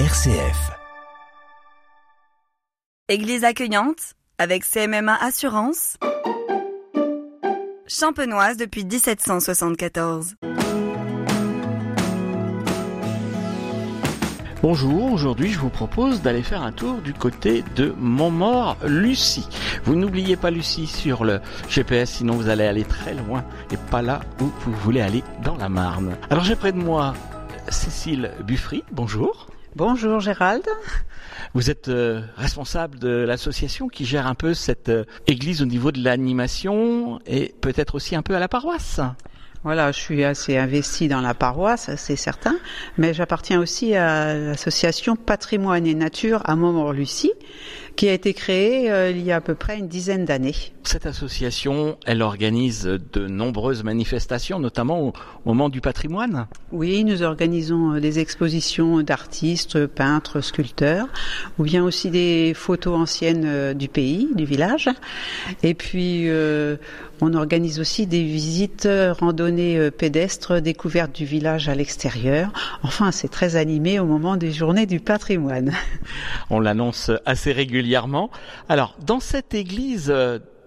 RCF. Église accueillante avec CMMA Assurance. Champenoise depuis 1774. Bonjour, aujourd'hui je vous propose d'aller faire un tour du côté de Montmort-Lucie. Vous n'oubliez pas Lucie sur le GPS, sinon vous allez aller très loin et pas là où vous voulez aller dans la Marne. Alors j'ai près de moi Cécile Buffry, bonjour. Bonjour Gérald. Vous êtes euh, responsable de l'association qui gère un peu cette euh, église au niveau de l'animation et peut-être aussi un peu à la paroisse. Voilà, je suis assez investie dans la paroisse, c'est certain, mais j'appartiens aussi à l'association Patrimoine et Nature à Montmort-Lucie, qui a été créée euh, il y a à peu près une dizaine d'années. Cette association, elle organise de nombreuses manifestations, notamment au moment du patrimoine. Oui, nous organisons euh, des expositions d'artistes, peintres, sculpteurs, ou bien aussi des photos anciennes euh, du pays, du village. Et puis, euh, on organise aussi des visites randonnées pédestres, découvertes du village à l'extérieur. Enfin, c'est très animé au moment des journées du patrimoine. On l'annonce assez régulièrement. Alors, dans cette église,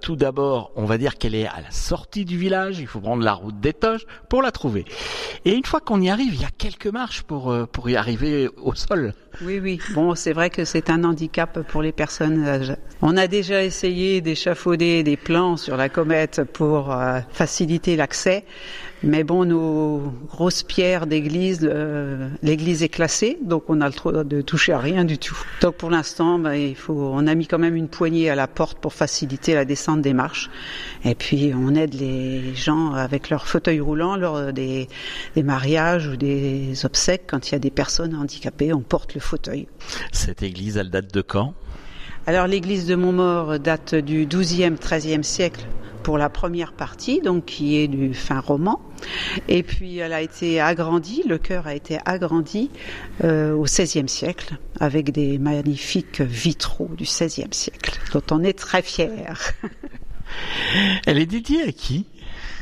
tout d'abord, on va dire qu'elle est à la sortie du village, il faut prendre la route des Toches pour la trouver. Et une fois qu'on y arrive, il y a quelques marches pour, pour y arriver au sol. Oui, oui. Bon, c'est vrai que c'est un handicap pour les personnes âgées. On a déjà essayé d'échafauder des plans sur la comète pour euh, faciliter l'accès. Mais bon, nos grosses pierres d'église, euh, l'église est classée, donc on a le droit de toucher à rien du tout. Donc pour l'instant, ben, on a mis quand même une poignée à la porte pour faciliter la descente des marches. Et puis on aide les gens avec leur fauteuil roulant lors des, des mariages ou des obsèques quand il y a des personnes handicapées, on porte le fauteuil. Cette église, elle date de quand? Alors l'église de Montmort date du 12e, 13e siècle pour la première partie, donc qui est du fin roman. Et puis elle a été agrandie, le chœur a été agrandi euh, au XVIe siècle avec des magnifiques vitraux du XVIe siècle, dont on est très fier. Elle est dédiée à qui?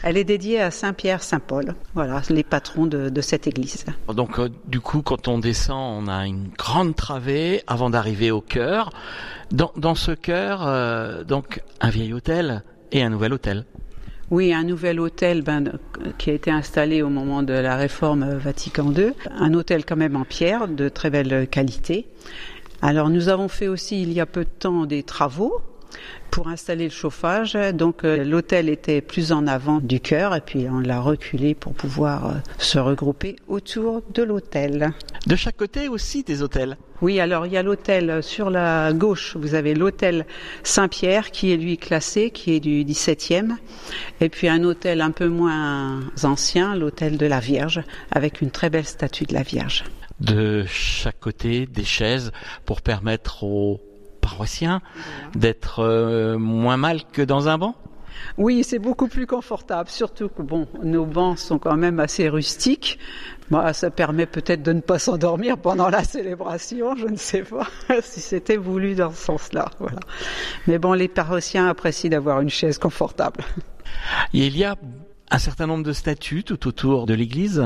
Elle est dédiée à Saint-Pierre, Saint-Paul. Voilà, les patrons de, de cette église. Donc, euh, du coup, quand on descend, on a une grande travée avant d'arriver au chœur. Dans, dans ce chœur, euh, donc, un vieil hôtel et un nouvel hôtel. Oui, un nouvel hôtel ben, qui a été installé au moment de la réforme Vatican II. Un hôtel quand même en pierre de très belle qualité. Alors nous avons fait aussi il y a peu de temps des travaux pour installer le chauffage. Donc euh, l'hôtel était plus en avant du chœur et puis on l'a reculé pour pouvoir euh, se regrouper autour de l'hôtel. De chaque côté aussi des hôtels Oui, alors il y a l'hôtel sur la gauche, vous avez l'hôtel Saint-Pierre qui est lui classé, qui est du 17e, et puis un hôtel un peu moins ancien, l'hôtel de la Vierge, avec une très belle statue de la Vierge. De chaque côté des chaises pour permettre aux paroissiens d'être euh, moins mal que dans un banc? Oui, c'est beaucoup plus confortable, surtout que bon, nos bancs sont quand même assez rustiques. Moi, ça permet peut-être de ne pas s'endormir pendant la célébration, je ne sais pas si c'était voulu dans ce sens-là. Voilà. Mais bon, les paroissiens apprécient d'avoir une chaise confortable. Il y a un certain nombre de statues tout autour de l'église.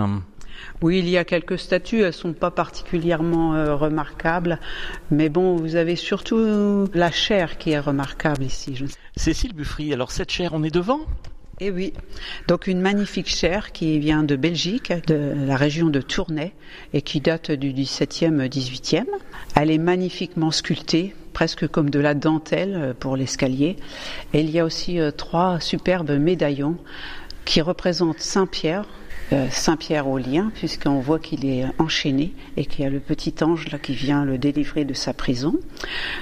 Oui, il y a quelques statues, elles sont pas particulièrement euh, remarquables, mais bon, vous avez surtout la chair qui est remarquable ici. Je... Cécile Buffry, alors cette chair, on est devant? Eh oui, donc une magnifique chair qui vient de Belgique, de la région de Tournai, et qui date du 17e, 18e. Elle est magnifiquement sculptée, presque comme de la dentelle pour l'escalier. Et il y a aussi euh, trois superbes médaillons qui représentent Saint-Pierre, euh, Saint-Pierre au lien, puisqu'on voit qu'il est enchaîné et qu'il y a le petit ange là qui vient le délivrer de sa prison.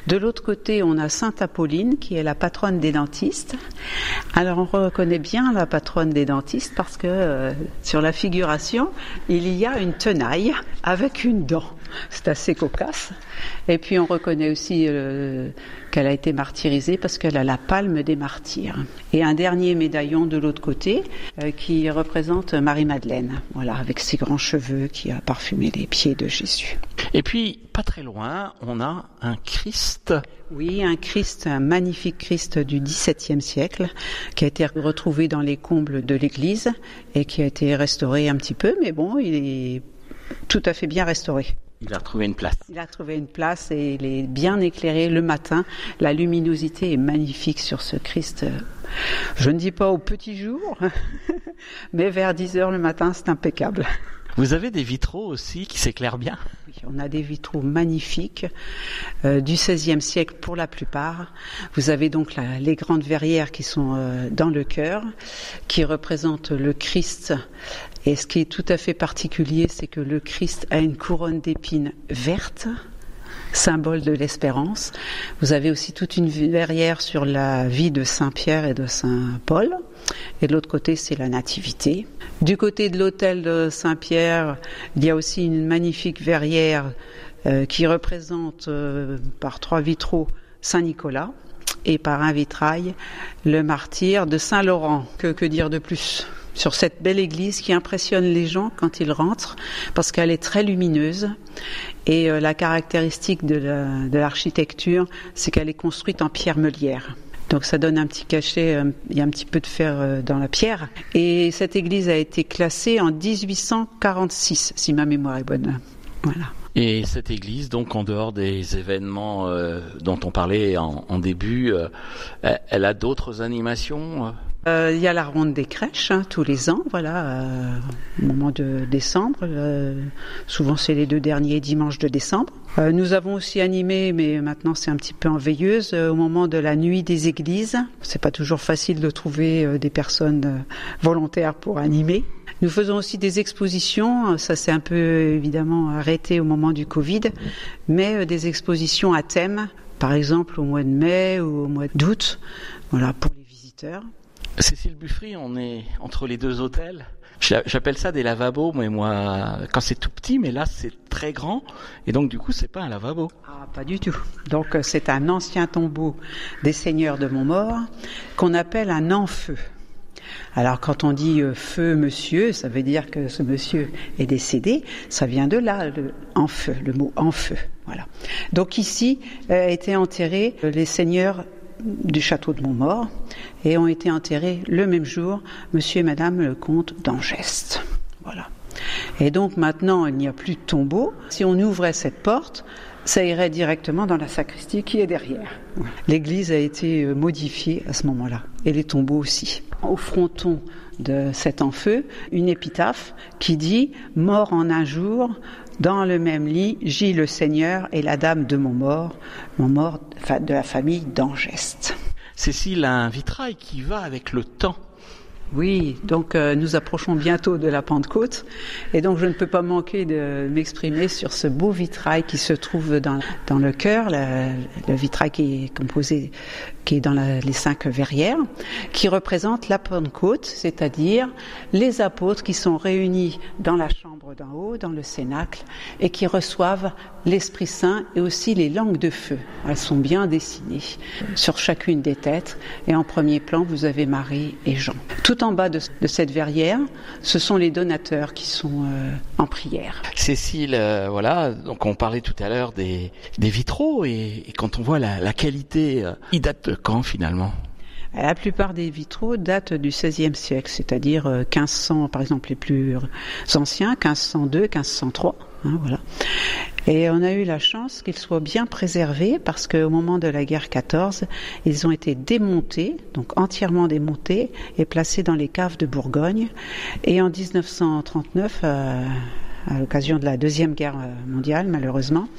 De l'autre côté, on a Sainte Apolline, qui est la patronne des dentistes. Alors on reconnaît bien la patronne des dentistes parce que euh, sur la figuration, il y a une tenaille avec une dent. C'est assez cocasse. Et puis on reconnaît aussi euh, qu'elle a été martyrisée parce qu'elle a la palme des martyrs. Et un dernier médaillon de l'autre côté euh, qui représente Marie-Madeleine, voilà, avec ses grands cheveux qui a parfumé les pieds de Jésus. Et puis, pas très loin, on a un Christ. Oui, un Christ, un magnifique Christ du XVIIe siècle, qui a été retrouvé dans les combles de l'église et qui a été restauré un petit peu, mais bon, il est tout à fait bien restauré. Il a trouvé une place. Il a trouvé une place et il est bien éclairé le matin. La luminosité est magnifique sur ce Christ. Je ne dis pas au petit jour, mais vers 10 heures le matin, c'est impeccable. Vous avez des vitraux aussi qui s'éclairent bien? Oui, on a des vitraux magnifiques euh, du XVIe siècle pour la plupart. Vous avez donc la, les grandes verrières qui sont euh, dans le chœur, qui représentent le Christ. Et ce qui est tout à fait particulier, c'est que le Christ a une couronne d'épines verte symbole de l'espérance. Vous avez aussi toute une verrière sur la vie de Saint Pierre et de Saint Paul. Et de l'autre côté, c'est la nativité. Du côté de l'hôtel de Saint-Pierre, il y a aussi une magnifique verrière euh, qui représente euh, par trois vitraux Saint-Nicolas et par un vitrail le martyr de Saint-Laurent. Que, que dire de plus sur cette belle église qui impressionne les gens quand ils rentrent parce qu'elle est très lumineuse et euh, la caractéristique de l'architecture, c'est qu'elle est construite en pierre meulière. Donc ça donne un petit cachet, euh, il y a un petit peu de fer euh, dans la pierre. Et cette église a été classée en 1846, si ma mémoire est bonne. Voilà. Et cette église, donc en dehors des événements dont on parlait en, début, elle a d'autres animations euh, il y a la ronde des crèches hein, tous les ans, voilà, euh, au moment de décembre. Euh, souvent, c'est les deux derniers dimanches de décembre. nous avons aussi animé, mais maintenant c'est un petit peu en veilleuse, au moment de la nuit des églises. C'est pas toujours facile de trouver des personnes volontaires pour animer. Nous faisons aussi des expositions, ça s'est un peu évidemment arrêté au moment du Covid, mais des expositions à thème, par exemple au mois de mai ou au mois d'août, voilà, pour les visiteurs. Cécile Buffry, on est entre les deux hôtels. J'appelle ça des lavabos, mais moi, quand c'est tout petit, mais là c'est très grand, et donc du coup c'est pas un lavabo. Ah, pas du tout. Donc euh, c'est un ancien tombeau des seigneurs de Montmort qu'on appelle un enfeu. Alors quand on dit euh, feu monsieur, ça veut dire que ce monsieur est décédé, ça vient de là, le le mot en feu. Voilà. Donc ici euh, étaient enterrés les seigneurs du château de Montmort et ont été enterrés le même jour, monsieur et madame le comte d'Angeste. Voilà. Et donc maintenant, il n'y a plus de tombeau. Si on ouvrait cette porte, ça irait directement dans la sacristie qui est derrière. L'église a été modifiée à ce moment-là, et les tombeaux aussi. Au fronton de cet enfeu, une épitaphe qui dit Mort en un jour, dans le même lit, gît le Seigneur et la Dame de Montmort, Montmort de la famille d'Angeste. Cécile a un vitrail qui va avec le temps. Oui, donc euh, nous approchons bientôt de la Pentecôte et donc je ne peux pas manquer de m'exprimer sur ce beau vitrail qui se trouve dans, dans le cœur, le, le vitrail qui est composé, qui est dans la, les cinq verrières, qui représente la Pentecôte, c'est-à-dire les apôtres qui sont réunis dans la chambre d'en haut, dans le cénacle, et qui reçoivent l'Esprit Saint et aussi les langues de feu. Elles sont bien dessinées sur chacune des têtes et en premier plan vous avez Marie et Jean. Tout en bas de, cette verrière, ce sont les donateurs qui sont euh, en prière. Cécile, euh, voilà, donc on parlait tout à l'heure des, vitraux et, quand on voit la, qualité, euh, ils datent de quand finalement? La plupart des vitraux datent du XVIe siècle, c'est-à-dire 1500, par exemple, les plus anciens, 1502, 1503. Hein, voilà. Et on a eu la chance qu'ils soient bien préservés parce qu'au moment de la guerre 14, ils ont été démontés, donc entièrement démontés et placés dans les caves de Bourgogne. Et en 1939, euh, à l'occasion de la deuxième guerre mondiale, malheureusement,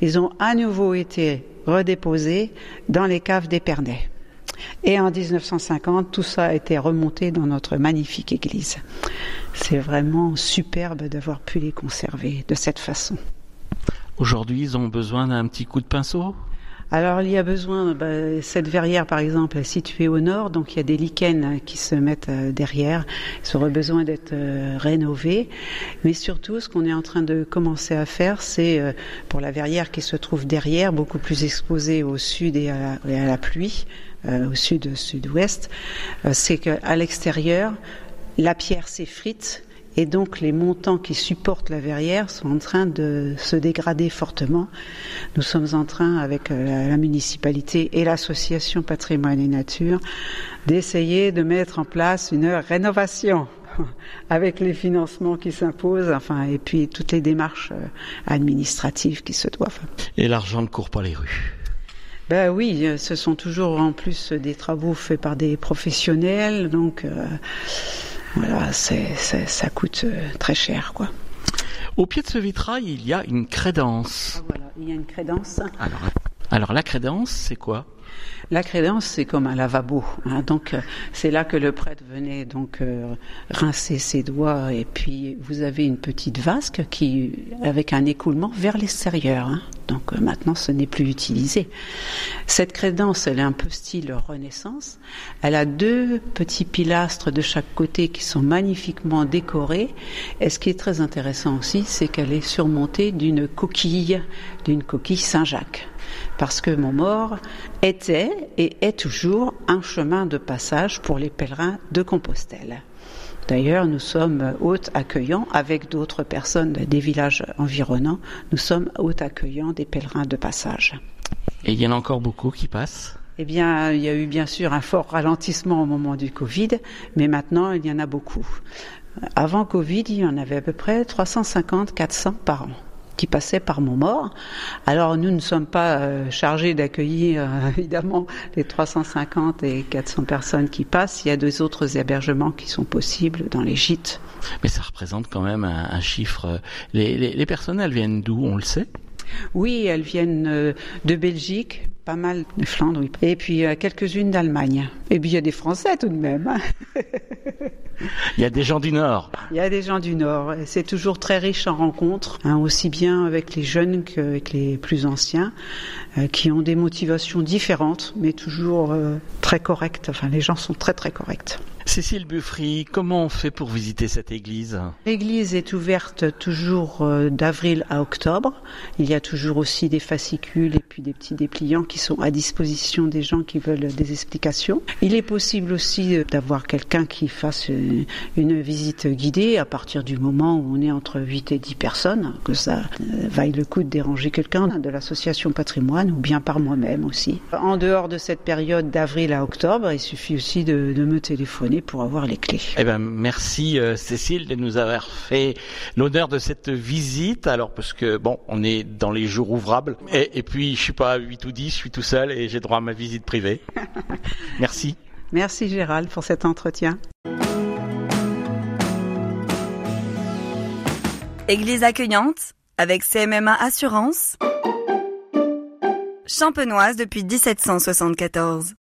ils ont à nouveau été redéposés dans les caves d'Épernay. Et en 1950, tout ça a été remonté dans notre magnifique église. C'est vraiment superbe d'avoir pu les conserver de cette façon. Aujourd'hui, ils ont besoin d'un petit coup de pinceau? Alors il y a besoin, bah, cette verrière par exemple est située au nord, donc il y a des lichens qui se mettent euh, derrière, ils auraient besoin d'être euh, rénovés. Mais surtout, ce qu'on est en train de commencer à faire, c'est euh, pour la verrière qui se trouve derrière, beaucoup plus exposée au sud et à la, et à la pluie, au sud-sud-ouest, c'est qu'à l'extérieur, la pierre s'effrite et donc les montants qui supportent la verrière sont en train de se dégrader fortement. Nous sommes en train, avec la municipalité et l'association Patrimoine et Nature, d'essayer de mettre en place une rénovation. avec les financements qui s'imposent, enfin, et puis toutes les démarches euh, administratives qui se doivent. Et l'argent ne court pas les rues. Ben oui, euh, ce sont toujours en plus des travaux faits par des professionnels, donc euh, voilà, c'est, ça coûte très cher, quoi. Au pied de ce vitrail, il y a une crédence. Ah, voilà, il y a une crédence. Alors, alors la crédence, c'est quoi? La crédence, c'est comme un lavabo. Hein. donc, euh, c'est là que le prêtre venait donc euh, rincer ses doigts. Et puis, vous avez une petite vasque qui, avec un écoulement vers l'extérieur. Hein. donc, euh, maintenant, ce n'est plus utilisé. Cette crédence, elle est un peu style Renaissance. Elle a deux petits pilastres de chaque côté qui sont magnifiquement décorés. Et ce qui est très intéressant aussi, c'est qu'elle est surmontée d'une coquille, d'une coquille Saint-Jacques parce que Montmort était et est toujours un chemin de passage pour les pèlerins de Compostelle. D'ailleurs, nous sommes hôtes accueillants avec d'autres personnes des villages environnants. Nous sommes hôtes accueillants des pèlerins de passage. Et il y en a encore beaucoup qui passent eh bien, il y a eu bien sûr un fort ralentissement au moment du Covid, mais maintenant, il y en a beaucoup. Avant Covid, il y en avait à peu près 350-400 par an qui passaient par Montmort. Alors nous ne sommes pas euh, chargés d'accueillir euh, évidemment les 350 et 400 personnes qui passent. Il y a deux autres hébergements qui sont possibles dans les gîtes. Mais ça représente quand même un, chiffre. Les, les, les viennent d'où? On le sait? Oui, elles viennent euh, de Belgique, pas mal de Flandre, oui. Et puis quelques-unes d'Allemagne. Et puis il y a des Français tout de même. Hein. Il y a des gens du Nord. Il y a des gens du Nord. C'est toujours très riche en rencontres, hein, aussi bien avec les jeunes qu'avec les plus anciens, euh, qui ont des motivations différentes, mais toujours euh, très correctes. Enfin, les gens sont très très corrects. Cécile Buffry, comment on fait pour visiter cette église? L'église est ouverte toujours euh, d'avril à octobre. Il y a toujours aussi des fascicules et puis des petits dépliants qui sont à disposition des gens qui veulent des explications. Il est possible aussi d'avoir quelqu'un qui fasse une visite guidée à partir du moment où on est entre 8 et 10 personnes, que ça vaille le coup de déranger quelqu'un de l'association patrimoine ou bien par moi-même aussi. En dehors de cette période d'avril à octobre, il suffit aussi de, de me téléphoner pour avoir les clés. Eh ben, merci euh, Cécile de nous avoir fait l'honneur de cette visite. Alors parce que bon, on est dans les jours ouvrables et, et puis je suis pas à 8 ou 10, je suis tout seul et j'ai droit à ma visite privée. merci. Merci Gérald pour cet entretien. Église accueillante avec CMMA Assurance. Champenoise depuis 1774.